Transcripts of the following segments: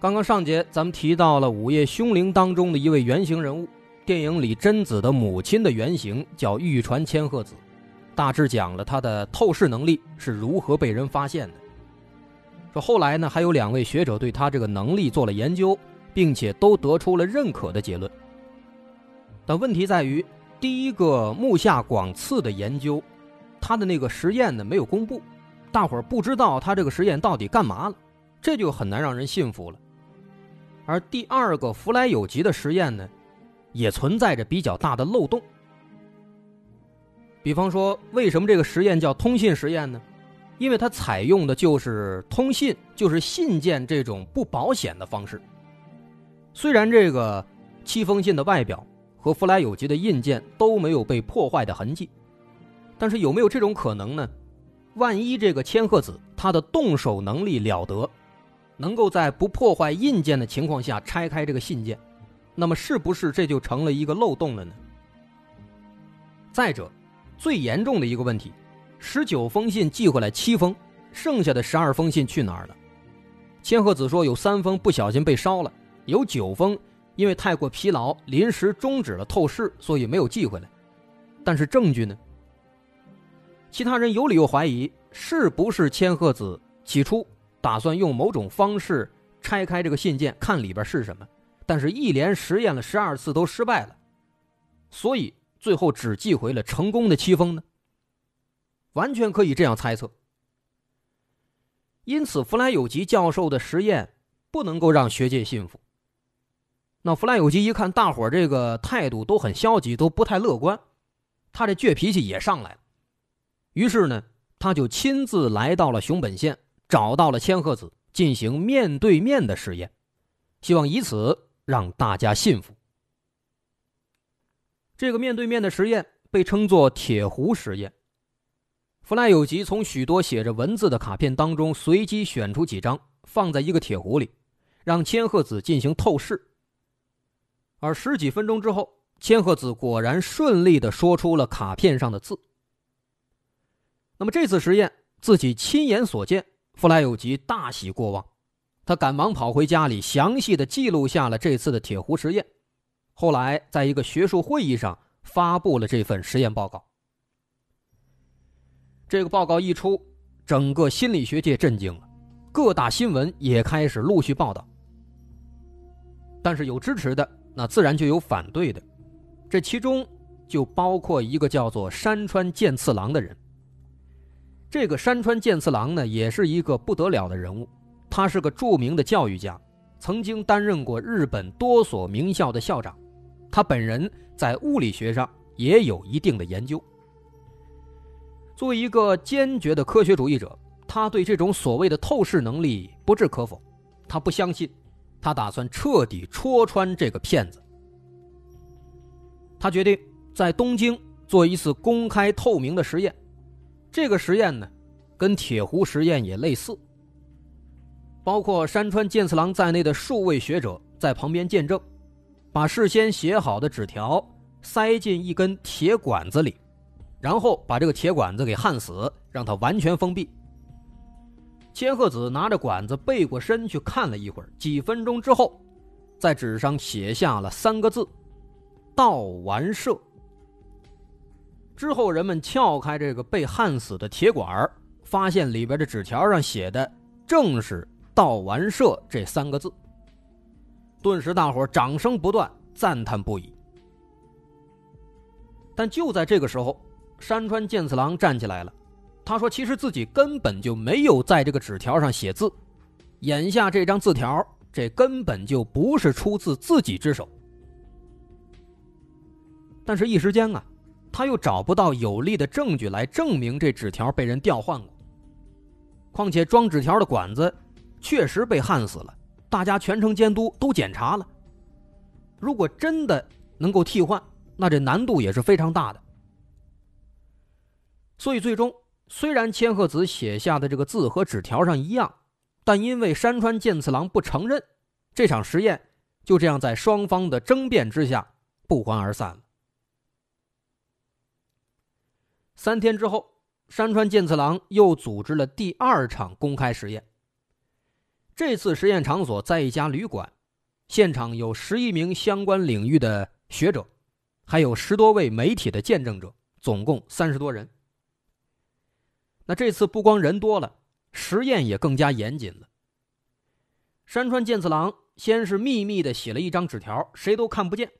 刚刚上节咱们提到了《午夜凶铃》当中的一位原型人物，电影里贞子的母亲的原型叫玉传千鹤子，大致讲了她的透视能力是如何被人发现的。说后来呢，还有两位学者对她这个能力做了研究，并且都得出了认可的结论。但问题在于，第一个木下广次的研究，他的那个实验呢没有公布，大伙儿不知道他这个实验到底干嘛了，这就很难让人信服了。而第二个福来有吉的实验呢，也存在着比较大的漏洞。比方说，为什么这个实验叫通信实验呢？因为它采用的就是通信，就是信件这种不保险的方式。虽然这个七封信的外表和福来有吉的印件都没有被破坏的痕迹，但是有没有这种可能呢？万一这个千鹤子他的动手能力了得？能够在不破坏印件的情况下拆开这个信件，那么是不是这就成了一个漏洞了呢？再者，最严重的一个问题，十九封信寄回来七封，剩下的十二封信去哪儿了？千鹤子说有三封不小心被烧了，有九封因为太过疲劳临时终止了透视，所以没有寄回来。但是证据呢？其他人有理由怀疑是不是千鹤子起初。打算用某种方式拆开这个信件，看里边是什么，但是一连实验了十二次都失败了，所以最后只寄回了成功的七封呢。完全可以这样猜测。因此，弗莱有吉教授的实验不能够让学界信服。那弗莱有吉一看大伙这个态度都很消极，都不太乐观，他这倔脾气也上来了。于是呢，他就亲自来到了熊本县。找到了千鹤子，进行面对面的实验，希望以此让大家信服。这个面对面的实验被称作“铁壶实验”。弗赖有吉从许多写着文字的卡片当中随机选出几张，放在一个铁壶里，让千鹤子进行透视。而十几分钟之后，千鹤子果然顺利的说出了卡片上的字。那么这次实验自己亲眼所见。弗莱有吉大喜过望，他赶忙跑回家里，详细的记录下了这次的铁壶实验。后来，在一个学术会议上发布了这份实验报告。这个报告一出，整个心理学界震惊了，各大新闻也开始陆续报道。但是有支持的，那自然就有反对的，这其中就包括一个叫做山川健次郎的人。这个山川健次郎呢，也是一个不得了的人物。他是个著名的教育家，曾经担任过日本多所名校的校长。他本人在物理学上也有一定的研究。作为一个坚决的科学主义者，他对这种所谓的透视能力不置可否。他不相信，他打算彻底戳穿这个骗子。他决定在东京做一次公开透明的实验。这个实验呢，跟铁壶实验也类似。包括山川健次郎在内的数位学者在旁边见证，把事先写好的纸条塞进一根铁管子里，然后把这个铁管子给焊死，让它完全封闭。千鹤子拿着管子背过身去看了一会儿，几分钟之后，在纸上写下了三个字：“道完社。”之后，人们撬开这个被焊死的铁管发现里边的纸条上写的正是“道完社”这三个字。顿时，大伙掌声不断，赞叹不已。但就在这个时候，山川健次郎站起来了，他说：“其实自己根本就没有在这个纸条上写字，眼下这张字条，这根本就不是出自自己之手。”但是，一时间啊。他又找不到有力的证据来证明这纸条被人调换过。况且装纸条的管子确实被焊死了，大家全程监督都检查了。如果真的能够替换，那这难度也是非常大的。所以最终，虽然千鹤子写下的这个字和纸条上一样，但因为山川健次郎不承认，这场实验就这样在双方的争辩之下不欢而散了。三天之后，山川健次郎又组织了第二场公开实验。这次实验场所在一家旅馆，现场有十一名相关领域的学者，还有十多位媒体的见证者，总共三十多人。那这次不光人多了，实验也更加严谨了。山川健次郎先是秘密的写了一张纸条，谁都看不见，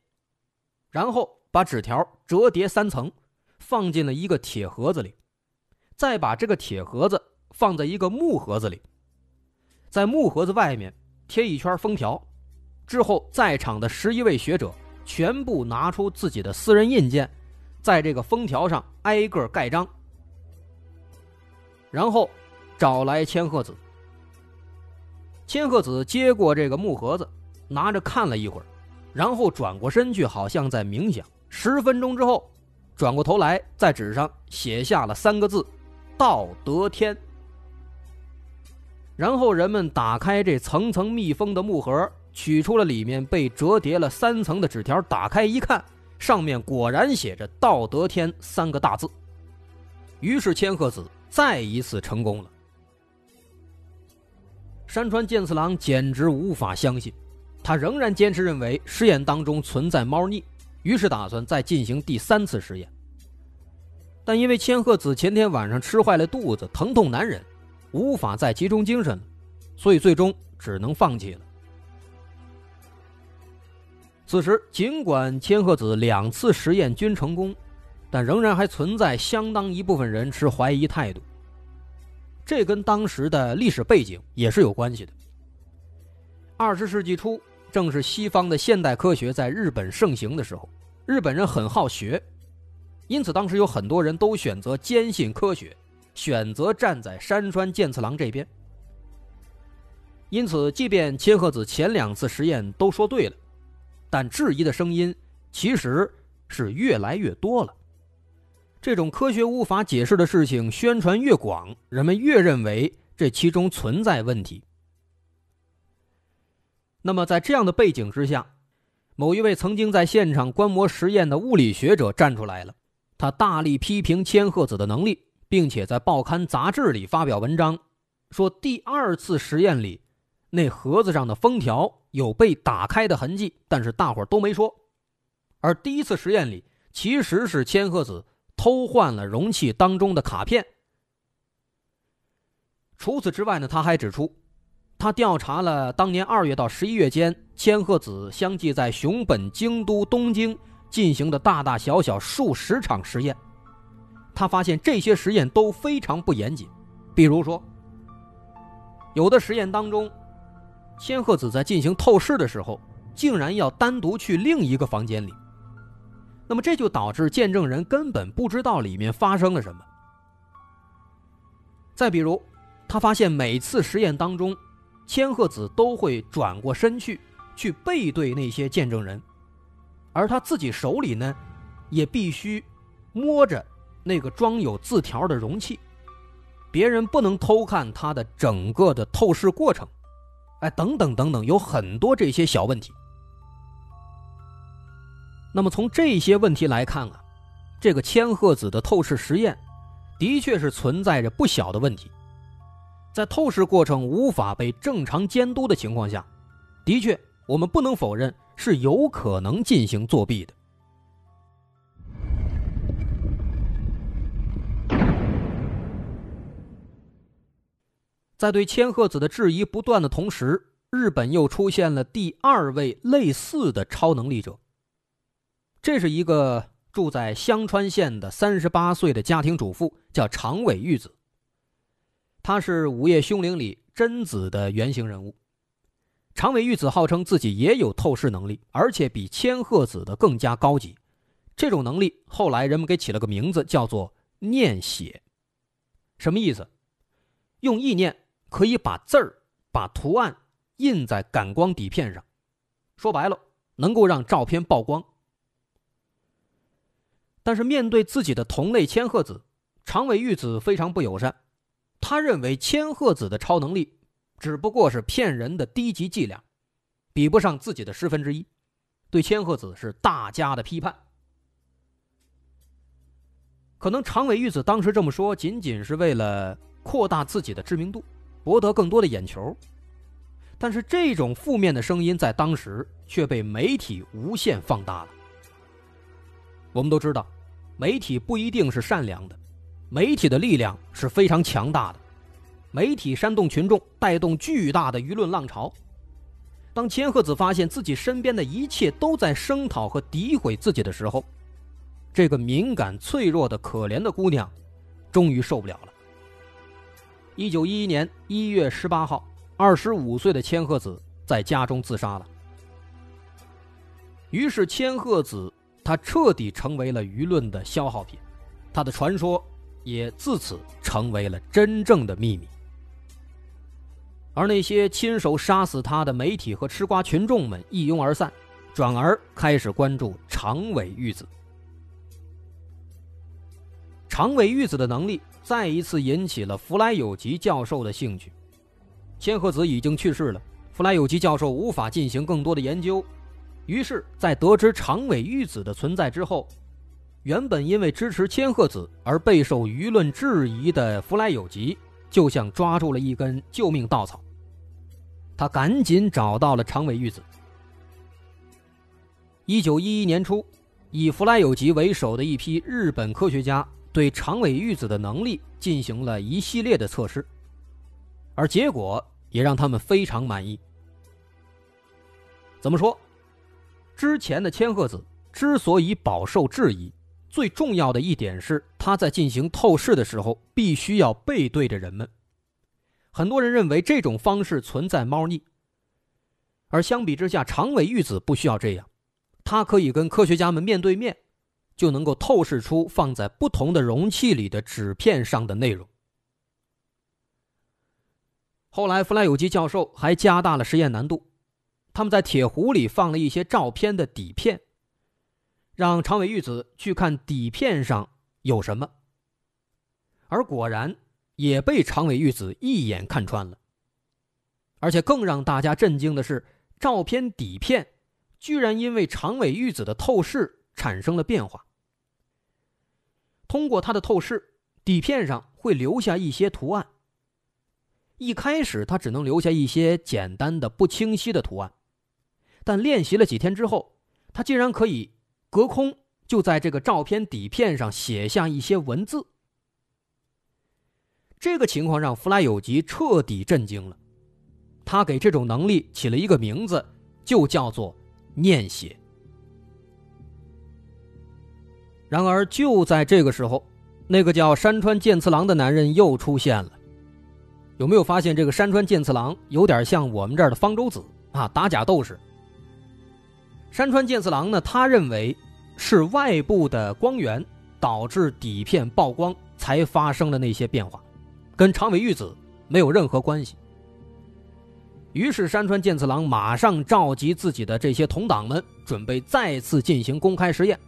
然后把纸条折叠三层。放进了一个铁盒子里，再把这个铁盒子放在一个木盒子里，在木盒子外面贴一圈封条，之后在场的十一位学者全部拿出自己的私人印鉴，在这个封条上挨个盖章，然后找来千鹤子。千鹤子接过这个木盒子，拿着看了一会儿，然后转过身去，好像在冥想。十分钟之后。转过头来，在纸上写下了三个字：“道德天。”然后人们打开这层层密封的木盒，取出了里面被折叠了三层的纸条，打开一看，上面果然写着“道德天”三个大字。于是千鹤子再一次成功了。山川健次郎简直无法相信，他仍然坚持认为实验当中存在猫腻。于是打算再进行第三次实验，但因为千鹤子前天晚上吃坏了肚子，疼痛难忍，无法再集中精神了，所以最终只能放弃了。此时，尽管千鹤子两次实验均成功，但仍然还存在相当一部分人持怀疑态度。这跟当时的历史背景也是有关系的。二十世纪初。正是西方的现代科学在日本盛行的时候，日本人很好学，因此当时有很多人都选择坚信科学，选择站在山川健次郎这边。因此，即便千鹤子前两次实验都说对了，但质疑的声音其实是越来越多了。这种科学无法解释的事情宣传越广，人们越认为这其中存在问题。那么，在这样的背景之下，某一位曾经在现场观摩实验的物理学者站出来了，他大力批评千鹤子的能力，并且在报刊杂志里发表文章，说第二次实验里那盒子上的封条有被打开的痕迹，但是大伙都没说。而第一次实验里其实是千鹤子偷换了容器当中的卡片。除此之外呢，他还指出。他调查了当年二月到十一月间千鹤子相继在熊本、京都、东京进行的大大小小数十场实验，他发现这些实验都非常不严谨。比如说，有的实验当中，千鹤子在进行透视的时候，竟然要单独去另一个房间里，那么这就导致见证人根本不知道里面发生了什么。再比如，他发现每次实验当中。千鹤子都会转过身去，去背对那些见证人，而他自己手里呢，也必须摸着那个装有字条的容器，别人不能偷看他的整个的透视过程，哎，等等等等，有很多这些小问题。那么从这些问题来看啊，这个千鹤子的透视实验，的确是存在着不小的问题。在透视过程无法被正常监督的情况下，的确，我们不能否认是有可能进行作弊的。在对千鹤子的质疑不断的同时，日本又出现了第二位类似的超能力者。这是一个住在香川县的三十八岁的家庭主妇，叫长尾玉子。他是《午夜凶铃》里贞子的原型人物，长尾玉子号称自己也有透视能力，而且比千鹤子的更加高级。这种能力后来人们给起了个名字，叫做“念写”。什么意思？用意念可以把字儿、把图案印在感光底片上，说白了，能够让照片曝光。但是面对自己的同类千鹤子，长尾玉子非常不友善。他认为千鹤子的超能力只不过是骗人的低级伎俩，比不上自己的十分之一，对千鹤子是大加的批判。可能长尾玉子当时这么说，仅仅是为了扩大自己的知名度，博得更多的眼球。但是这种负面的声音在当时却被媒体无限放大了。我们都知道。媒体不一定是善良的，媒体的力量是非常强大的，媒体煽动群众，带动巨大的舆论浪潮。当千鹤子发现自己身边的一切都在声讨和诋毁自己的时候，这个敏感、脆弱的可怜的姑娘，终于受不了了。一九一一年一月十八号，二十五岁的千鹤子在家中自杀了。于是千鹤子。他彻底成为了舆论的消耗品，他的传说也自此成为了真正的秘密。而那些亲手杀死他的媒体和吃瓜群众们一拥而散，转而开始关注长尾玉子。长尾玉子的能力再一次引起了弗莱有吉教授的兴趣。千鹤子已经去世了，弗莱有吉教授无法进行更多的研究。于是，在得知长尾玉子的存在之后，原本因为支持千鹤子而备受舆论质疑的弗莱有吉，就像抓住了一根救命稻草。他赶紧找到了长尾玉子。一九一一年初，以弗莱有吉为首的一批日本科学家对长尾玉子的能力进行了一系列的测试，而结果也让他们非常满意。怎么说？之前的千鹤子之所以饱受质疑，最重要的一点是他在进行透视的时候必须要背对着人们。很多人认为这种方式存在猫腻，而相比之下，长尾玉子不需要这样，他可以跟科学家们面对面，就能够透视出放在不同的容器里的纸片上的内容。后来，弗莱有基教授还加大了实验难度。他们在铁壶里放了一些照片的底片，让长尾玉子去看底片上有什么，而果然也被长尾玉子一眼看穿了。而且更让大家震惊的是，照片底片居然因为长尾玉子的透视产生了变化。通过它的透视，底片上会留下一些图案。一开始，他只能留下一些简单的、不清晰的图案。但练习了几天之后，他竟然可以隔空就在这个照片底片上写下一些文字。这个情况让弗莱有吉彻底震惊了，他给这种能力起了一个名字，就叫做“念写”。然而就在这个时候，那个叫山川健次郎的男人又出现了。有没有发现这个山川健次郎有点像我们这儿的方舟子啊？打假斗士。山川健次郎呢？他认为是外部的光源导致底片曝光才发生的那些变化，跟长尾玉子没有任何关系。于是山川健次郎马上召集自己的这些同党们，准备再次进行公开实验。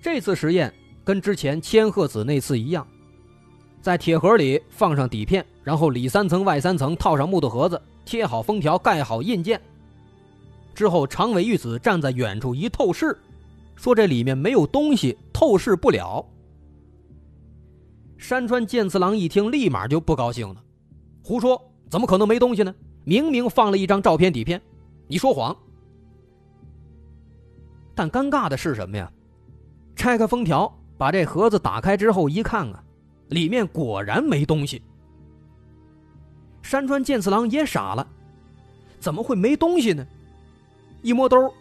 这次实验跟之前千鹤子那次一样，在铁盒里放上底片，然后里三层外三层套上木头盒子，贴好封条，盖好印件。之后，长尾玉子站在远处一透视，说：“这里面没有东西，透视不了。”山川健次郎一听，立马就不高兴了：“胡说！怎么可能没东西呢？明明放了一张照片底片，你说谎！”但尴尬的是什么呀？拆开封条，把这盒子打开之后一看啊，里面果然没东西。山川健次郎也傻了：“怎么会没东西呢？”一摸兜，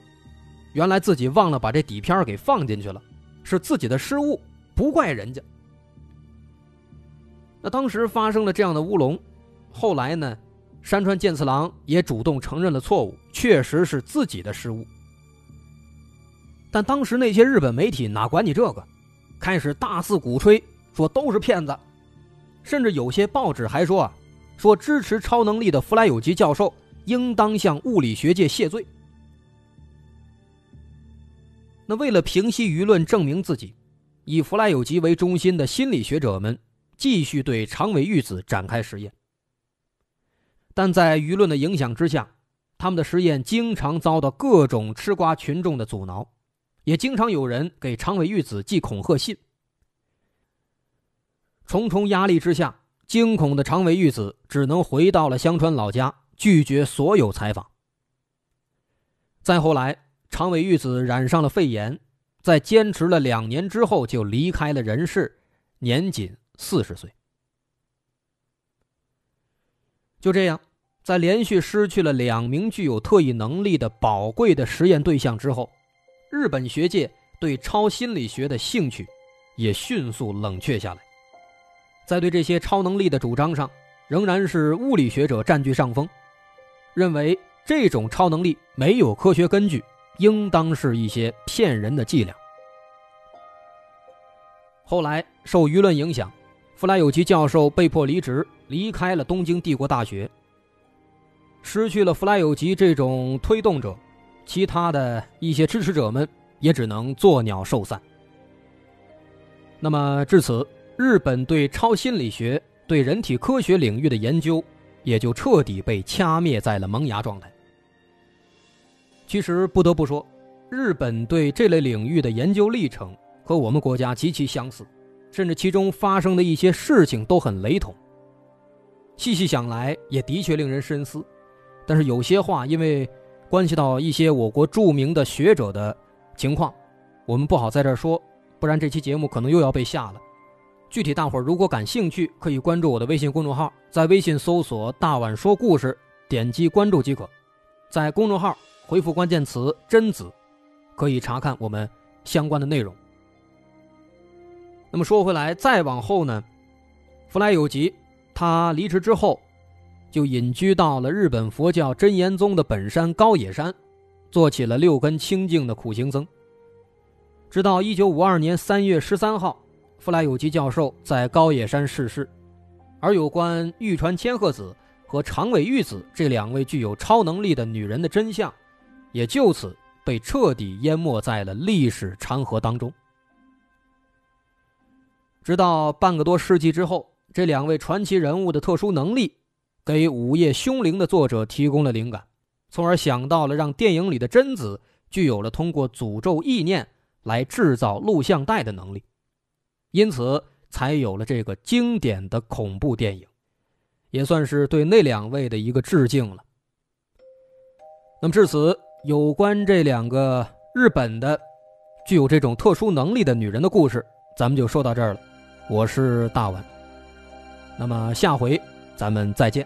原来自己忘了把这底片给放进去了，是自己的失误，不怪人家。那当时发生了这样的乌龙，后来呢，山川健次郎也主动承认了错误，确实是自己的失误。但当时那些日本媒体哪管你这个，开始大肆鼓吹，说都是骗子，甚至有些报纸还说啊，说支持超能力的弗莱有吉教授应当向物理学界谢罪。那为了平息舆论，证明自己，以弗莱有吉为中心的心理学者们继续对长尾玉子展开实验。但在舆论的影响之下，他们的实验经常遭到各种吃瓜群众的阻挠，也经常有人给长尾玉子寄恐吓信。重重压力之下，惊恐的长尾玉子只能回到了香川老家，拒绝所有采访。再后来，长尾玉子染上了肺炎，在坚持了两年之后就离开了人世，年仅四十岁。就这样。在连续失去了两名具有特异能力的宝贵的实验对象之后，日本学界对超心理学的兴趣也迅速冷却下来。在对这些超能力的主张上，仍然是物理学者占据上风，认为这种超能力没有科学根据，应当是一些骗人的伎俩。后来受舆论影响，弗莱有吉教授被迫离职，离开了东京帝国大学。失去了弗莱有吉这种推动者，其他的一些支持者们也只能作鸟兽散。那么至此，日本对超心理学、对人体科学领域的研究也就彻底被掐灭在了萌芽状态。其实不得不说，日本对这类领域的研究历程和我们国家极其相似，甚至其中发生的一些事情都很雷同。细细想来，也的确令人深思。但是有些话，因为关系到一些我国著名的学者的情况，我们不好在这儿说，不然这期节目可能又要被下了。具体大伙儿如果感兴趣，可以关注我的微信公众号，在微信搜索“大碗说故事”，点击关注即可。在公众号回复关键词“贞子”，可以查看我们相关的内容。那么说回来，再往后呢，弗莱有吉他离职之后。就隐居到了日本佛教真言宗的本山高野山，做起了六根清净的苦行僧。直到一九五二年三月十三号，弗莱有吉教授在高野山逝世，而有关玉川千鹤子和长尾玉子这两位具有超能力的女人的真相，也就此被彻底淹没在了历史长河当中。直到半个多世纪之后，这两位传奇人物的特殊能力。给《午夜凶铃》的作者提供了灵感，从而想到了让电影里的贞子具有了通过诅咒意念来制造录像带的能力，因此才有了这个经典的恐怖电影，也算是对那两位的一个致敬了。那么至此，有关这两个日本的具有这种特殊能力的女人的故事，咱们就说到这儿了。我是大碗，那么下回咱们再见。